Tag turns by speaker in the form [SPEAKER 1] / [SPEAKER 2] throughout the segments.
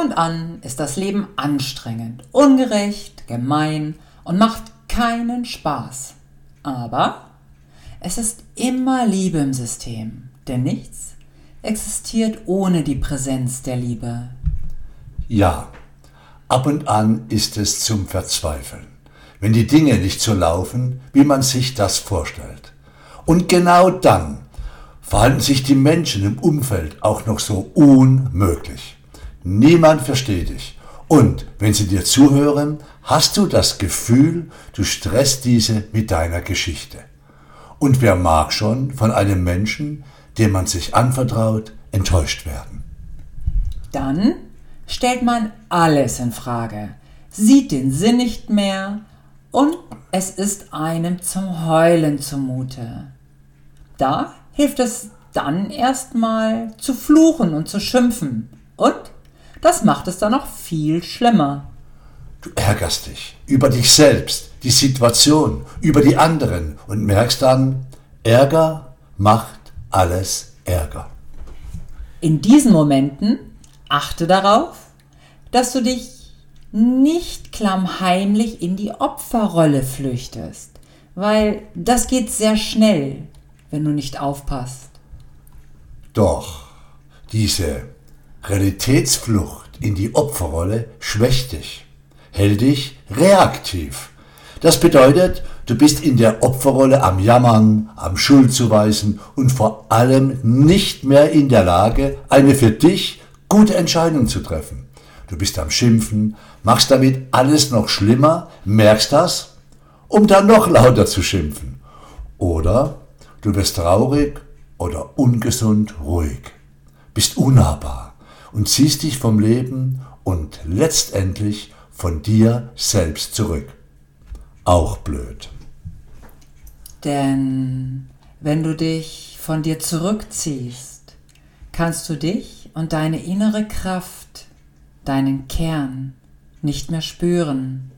[SPEAKER 1] und an ist das Leben anstrengend, ungerecht, gemein und macht keinen Spaß. Aber es ist immer Liebe im System, denn nichts existiert ohne die Präsenz der Liebe.
[SPEAKER 2] Ja, ab und an ist es zum Verzweifeln, wenn die Dinge nicht so laufen, wie man sich das vorstellt. Und genau dann verhalten sich die Menschen im Umfeld auch noch so unmöglich. Niemand versteht dich. Und wenn sie dir zuhören, hast du das Gefühl, du stresst diese mit deiner Geschichte. Und wer mag schon von einem Menschen, dem man sich anvertraut, enttäuscht werden?
[SPEAKER 1] Dann stellt man alles in Frage, sieht den Sinn nicht mehr und es ist einem zum Heulen zumute. Da hilft es dann erstmal zu fluchen und zu schimpfen. Und das macht es dann noch viel schlimmer.
[SPEAKER 2] Du ärgerst dich über dich selbst, die Situation, über die anderen und merkst dann, Ärger macht alles Ärger.
[SPEAKER 1] In diesen Momenten achte darauf, dass du dich nicht klammheimlich in die Opferrolle flüchtest, weil das geht sehr schnell, wenn du nicht aufpasst.
[SPEAKER 2] Doch diese Realitätsflucht in die Opferrolle schwächt dich, hält dich reaktiv. Das bedeutet, du bist in der Opferrolle am Jammern, am Schuldzuweisen und vor allem nicht mehr in der Lage, eine für dich gute Entscheidung zu treffen. Du bist am Schimpfen, machst damit alles noch schlimmer, merkst das, um dann noch lauter zu schimpfen. Oder du wirst traurig oder ungesund ruhig, bist unnahbar und ziehst dich vom Leben und letztendlich von dir selbst zurück. Auch blöd.
[SPEAKER 1] Denn wenn du dich von dir zurückziehst, kannst du dich und deine innere Kraft, deinen Kern nicht mehr spüren.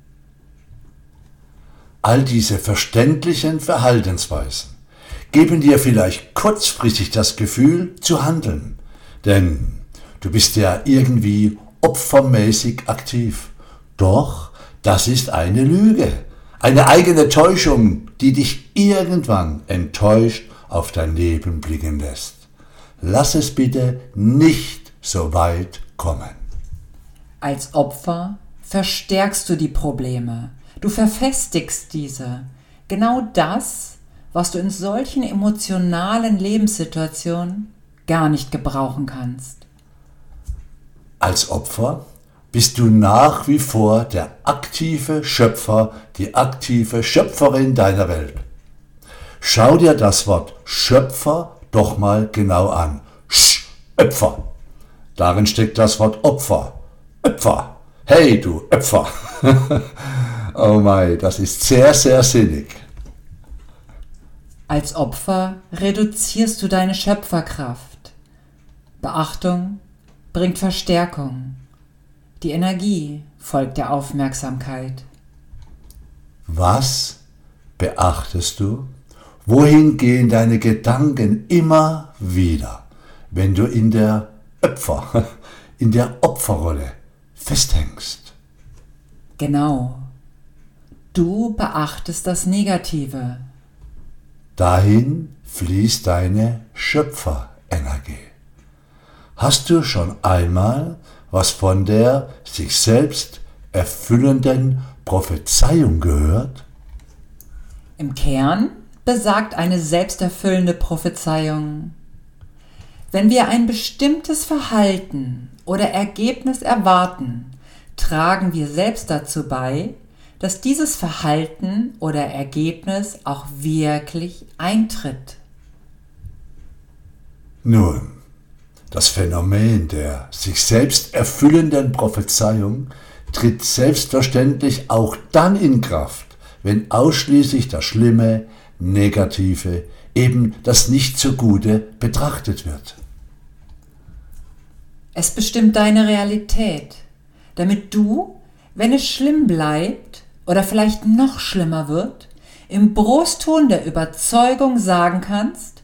[SPEAKER 2] All diese verständlichen Verhaltensweisen geben dir vielleicht kurzfristig das Gefühl zu handeln, denn du bist ja irgendwie opfermäßig aktiv. Doch das ist eine Lüge, eine eigene Täuschung, die dich irgendwann enttäuscht auf dein Leben blicken lässt. Lass es bitte nicht so weit kommen.
[SPEAKER 1] Als Opfer verstärkst du die Probleme, du verfestigst diese. Genau das was du in solchen emotionalen Lebenssituationen gar nicht gebrauchen kannst.
[SPEAKER 2] Als Opfer bist du nach wie vor der aktive Schöpfer, die aktive Schöpferin deiner Welt. Schau dir das Wort Schöpfer doch mal genau an. Schöpfer. Darin steckt das Wort Opfer. Opfer. Hey du Opfer. oh mein, das ist sehr, sehr sinnig.
[SPEAKER 1] Als Opfer reduzierst du deine Schöpferkraft. Beachtung bringt Verstärkung. Die Energie folgt der Aufmerksamkeit.
[SPEAKER 2] Was beachtest du? Wohin gehen deine Gedanken immer wieder, wenn du in der Opfer, in der Opferrolle festhängst?
[SPEAKER 1] Genau. Du beachtest das Negative,
[SPEAKER 2] Dahin fließt deine Schöpferenergie. Hast du schon einmal was von der sich selbst erfüllenden Prophezeiung gehört?
[SPEAKER 1] Im Kern besagt eine selbsterfüllende Prophezeiung, wenn wir ein bestimmtes Verhalten oder Ergebnis erwarten, tragen wir selbst dazu bei, dass dieses Verhalten oder Ergebnis auch wirklich eintritt.
[SPEAKER 2] Nun, das Phänomen der sich selbst erfüllenden Prophezeiung tritt selbstverständlich auch dann in Kraft, wenn ausschließlich das Schlimme, Negative, eben das Nicht so Gute betrachtet wird.
[SPEAKER 1] Es bestimmt deine Realität, damit du, wenn es schlimm bleibt, oder vielleicht noch schlimmer wird, im Brustton der Überzeugung sagen kannst,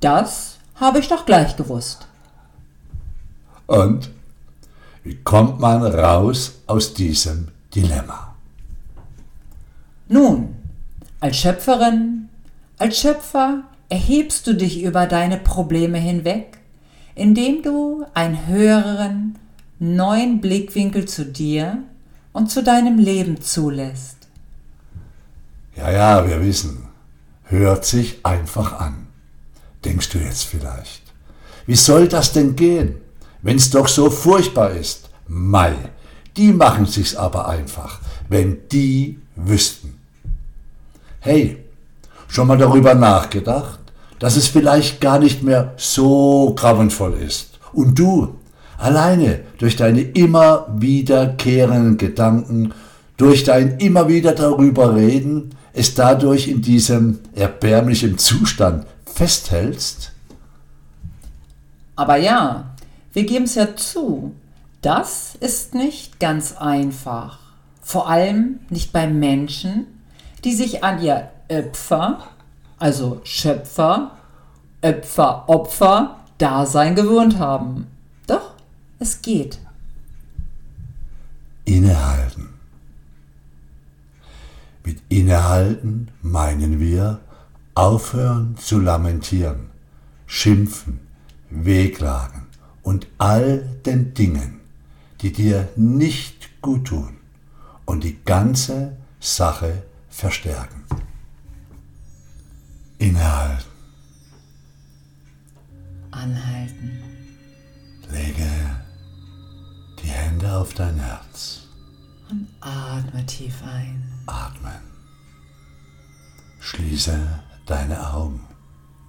[SPEAKER 1] das habe ich doch gleich gewusst.
[SPEAKER 2] Und Wie kommt man raus aus diesem Dilemma?
[SPEAKER 1] Nun, als Schöpferin, als Schöpfer erhebst du dich über deine Probleme hinweg, indem du einen höheren, neuen Blickwinkel zu dir und zu deinem Leben zulässt.
[SPEAKER 2] Ja, ja, wir wissen. Hört sich einfach an. Denkst du jetzt vielleicht. Wie soll das denn gehen, wenn's doch so furchtbar ist? Mai, die machen sich's aber einfach, wenn die wüssten. Hey, schon mal darüber nachgedacht, dass es vielleicht gar nicht mehr so grauenvoll ist. Und du, alleine durch deine immer wiederkehrenden Gedanken, durch dein immer wieder darüber reden, es dadurch in diesem erbärmlichen Zustand festhältst?
[SPEAKER 1] Aber ja, wir geben es ja zu, das ist nicht ganz einfach. Vor allem nicht bei Menschen, die sich an ihr Opfer, also Schöpfer, Opfer, Opfer, Dasein gewöhnt haben. Doch, es geht.
[SPEAKER 2] Innehalten. Mit Innehalten meinen wir aufhören zu lamentieren, schimpfen, wehklagen und all den Dingen, die dir nicht gut tun und die ganze Sache verstärken. Innehalten.
[SPEAKER 1] Anhalten.
[SPEAKER 2] Lege die Hände auf dein Herz.
[SPEAKER 1] Und atme tief ein.
[SPEAKER 2] Atmen. Schließe deine Augen.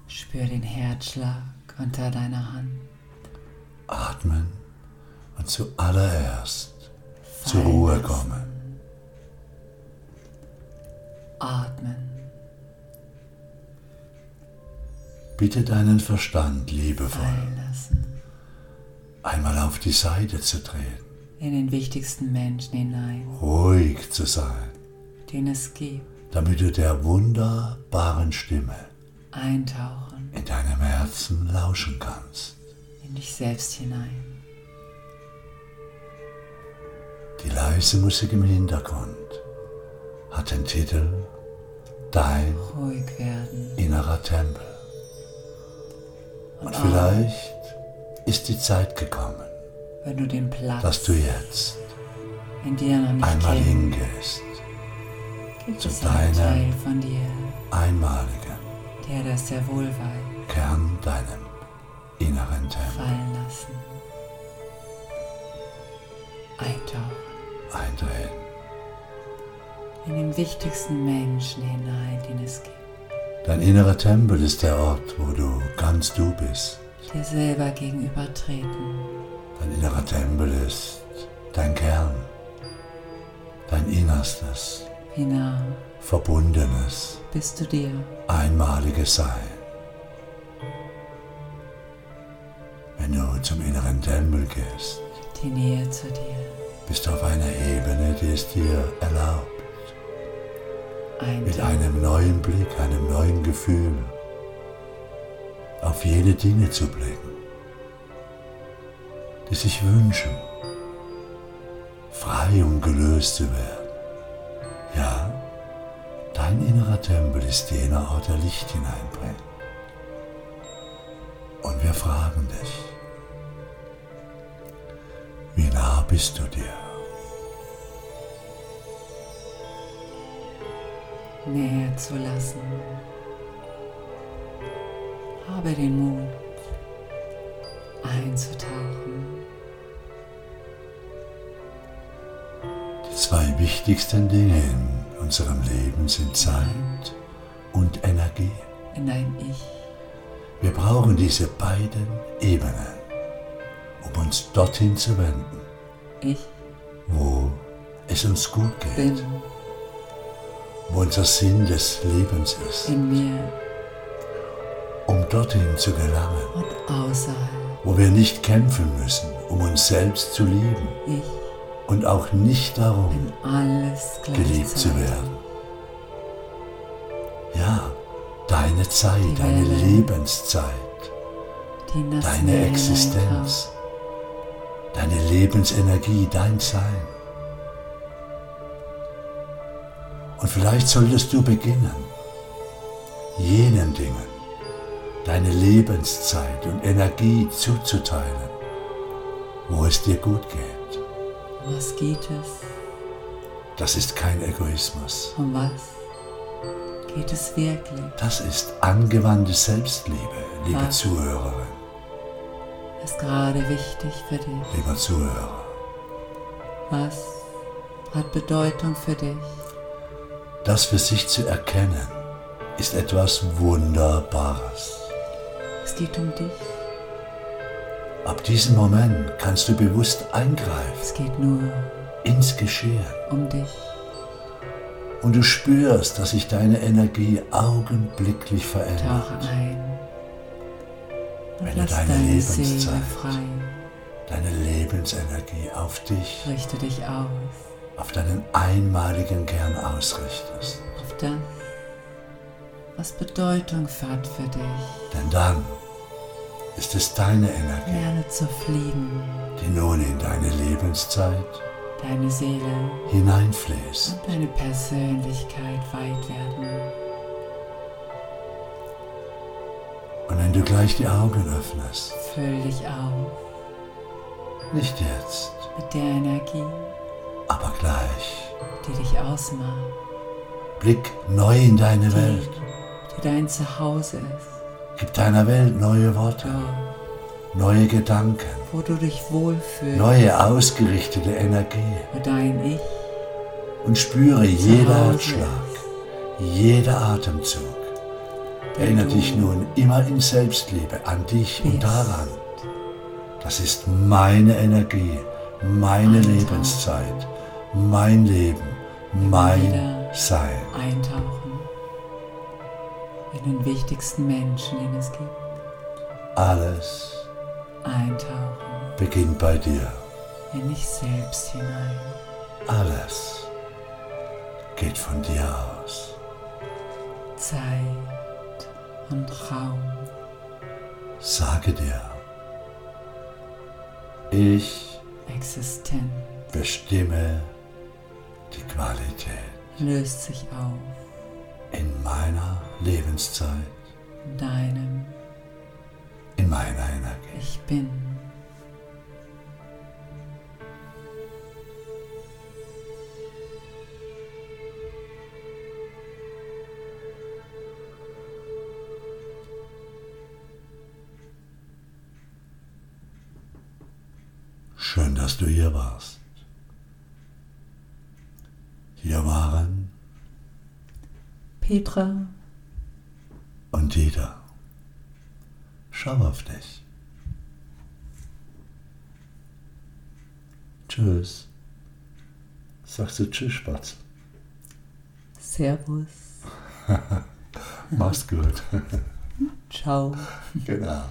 [SPEAKER 1] Spür den Herzschlag unter deiner Hand.
[SPEAKER 2] Atmen und zuallererst zur
[SPEAKER 1] Fallen
[SPEAKER 2] Ruhe kommen.
[SPEAKER 1] Atmen.
[SPEAKER 2] Bitte deinen Verstand liebevoll einmal auf die Seite zu drehen,
[SPEAKER 1] In den wichtigsten Menschen hinein,
[SPEAKER 2] ruhig zu sein,
[SPEAKER 1] den es gibt.
[SPEAKER 2] damit du der wunderbaren Stimme
[SPEAKER 1] Eintauchen
[SPEAKER 2] in deinem Herzen lauschen kannst.
[SPEAKER 1] In dich selbst hinein.
[SPEAKER 2] Die leise Musik im Hintergrund hat den Titel Dein
[SPEAKER 1] Ruhig werden.
[SPEAKER 2] innerer Tempel. Und vielleicht ist die Zeit gekommen,
[SPEAKER 1] Wenn du
[SPEAKER 2] dass du jetzt einmal
[SPEAKER 1] kennst,
[SPEAKER 2] hingehst, zu deinem
[SPEAKER 1] Teil von dir,
[SPEAKER 2] einmaligen
[SPEAKER 1] der das sehr wohl weiß,
[SPEAKER 2] Kern deinem inneren Tempel
[SPEAKER 1] fallen lassen. Eintauchen
[SPEAKER 2] eindrehen.
[SPEAKER 1] in den wichtigsten Menschen hinein, den es gibt.
[SPEAKER 2] Dein innerer Tempel ist der Ort, wo du ganz du bist.
[SPEAKER 1] Dir selber gegenüber treten.
[SPEAKER 2] Dein innerer Tempel ist dein Kern, dein Innerstes,
[SPEAKER 1] Wie nah
[SPEAKER 2] verbundenes,
[SPEAKER 1] bist du dir?
[SPEAKER 2] einmaliges Sein. Wenn du zum inneren Tempel gehst,
[SPEAKER 1] Die Nähe zu dir.
[SPEAKER 2] bist du auf einer Ebene, die es dir erlaubt, mit
[SPEAKER 1] Eintauchen.
[SPEAKER 2] einem neuen Blick, einem neuen Gefühl auf jene Dinge zu blicken, die sich wünschen, frei und gelöst zu werden. Ja, dein innerer Tempel ist jener Ort, der Licht hineinbringt. Und wir fragen dich, bist du dir?
[SPEAKER 1] näher zu lassen. Habe den Mut, einzutauchen.
[SPEAKER 2] Die zwei wichtigsten Dinge in unserem Leben sind Zeit und Energie.
[SPEAKER 1] in dein Ich.
[SPEAKER 2] Wir brauchen diese beiden Ebenen, um uns dorthin zu wenden,
[SPEAKER 1] Ich
[SPEAKER 2] wo es uns gut geht, wo unser Sinn des Lebens ist,
[SPEAKER 1] in mir.
[SPEAKER 2] Um dorthin zu gelangen,
[SPEAKER 1] und außerhalb.
[SPEAKER 2] wo wir nicht kämpfen müssen, um uns selbst zu lieben.
[SPEAKER 1] Ich
[SPEAKER 2] und auch nicht darum, geliebt zu werden. Ja, deine Zeit,
[SPEAKER 1] Die
[SPEAKER 2] deine
[SPEAKER 1] Welle.
[SPEAKER 2] Lebenszeit, deine Existenz, deine Lebensenergie, dein Sein. Und vielleicht solltest du beginnen, jenen Dingen deine Lebenszeit und Energie zuzuteilen, wo es dir gut geht.
[SPEAKER 1] Um was geht es?
[SPEAKER 2] Das ist kein Egoismus.
[SPEAKER 1] Um was geht es wirklich?
[SPEAKER 2] Das ist angewandte Selbstliebe, liebe
[SPEAKER 1] Was?
[SPEAKER 2] Zuhörerin,
[SPEAKER 1] Ist gerade wichtig für dich?
[SPEAKER 2] lieber Zuhörer.
[SPEAKER 1] Was hat Bedeutung für dich?
[SPEAKER 2] Das für sich zu erkennen, ist etwas Wunderbares.
[SPEAKER 1] Es geht um dich.
[SPEAKER 2] Ab diesem Moment kannst du bewusst eingreifen
[SPEAKER 1] Es geht nur
[SPEAKER 2] ins Geschehen
[SPEAKER 1] um dich.
[SPEAKER 2] und du spürst, dass sich deine Energie augenblicklich verändert.
[SPEAKER 1] Tauche ein.
[SPEAKER 2] Wenn du
[SPEAKER 1] lass
[SPEAKER 2] deine
[SPEAKER 1] deine Seele
[SPEAKER 2] Lebenszeit
[SPEAKER 1] frei.
[SPEAKER 2] Deine Lebensenergie auf dich,
[SPEAKER 1] Richte dich aus
[SPEAKER 2] auf deinen einmaligen Kern ausrichtest.
[SPEAKER 1] auf das, was Bedeutung hat für dich.
[SPEAKER 2] Denn dann ist es deine Energie,
[SPEAKER 1] Lerne zu fliegen.
[SPEAKER 2] die nun in deine Lebenszeit
[SPEAKER 1] Deine Seele
[SPEAKER 2] hineinfließt.
[SPEAKER 1] und deine Persönlichkeit weit werden.
[SPEAKER 2] Wenn du gleich die Augen öffnest,
[SPEAKER 1] Füll dich auf.
[SPEAKER 2] Nicht jetzt,
[SPEAKER 1] mit der Energie,
[SPEAKER 2] aber gleich,
[SPEAKER 1] die dich ausmacht,
[SPEAKER 2] blick neu in deine
[SPEAKER 1] die,
[SPEAKER 2] Welt,
[SPEAKER 1] die dein Zuhause ist.
[SPEAKER 2] gib deiner Welt neue Worte,
[SPEAKER 1] Dort,
[SPEAKER 2] neue Gedanken,
[SPEAKER 1] wo du dich wohlfühlst,
[SPEAKER 2] neue ausgerichtete Energie.
[SPEAKER 1] Wo dein Ich.
[SPEAKER 2] Und spüre jeder Herzschlag, jeder Atemzug. Erinnere dich nun immer in Selbstliebe an dich und daran. Das ist meine Energie, meine. Lebenszeit, mein Leben, mein. Sein.
[SPEAKER 1] eintauchen in den wichtigsten Menschen, den es gibt.
[SPEAKER 2] Alles
[SPEAKER 1] Eintauchen
[SPEAKER 2] beginnt bei dir.
[SPEAKER 1] in dich selbst hinein.
[SPEAKER 2] Alles geht von dir aus.
[SPEAKER 1] Zeit und Raum.
[SPEAKER 2] Sage dir, ich
[SPEAKER 1] Existenz
[SPEAKER 2] bestimme die Qualität
[SPEAKER 1] löst sich auf
[SPEAKER 2] in meiner Lebenszeit,
[SPEAKER 1] in deinem
[SPEAKER 2] in meiner Energie.
[SPEAKER 1] Ich bin.
[SPEAKER 2] Hier waren
[SPEAKER 1] Petra,
[SPEAKER 2] und Dieter. Schau auf dich. Tschüss. Sagst du Tschüss, Spatz?
[SPEAKER 1] Servus,
[SPEAKER 2] Mach's gut.
[SPEAKER 1] ciao.
[SPEAKER 2] genau.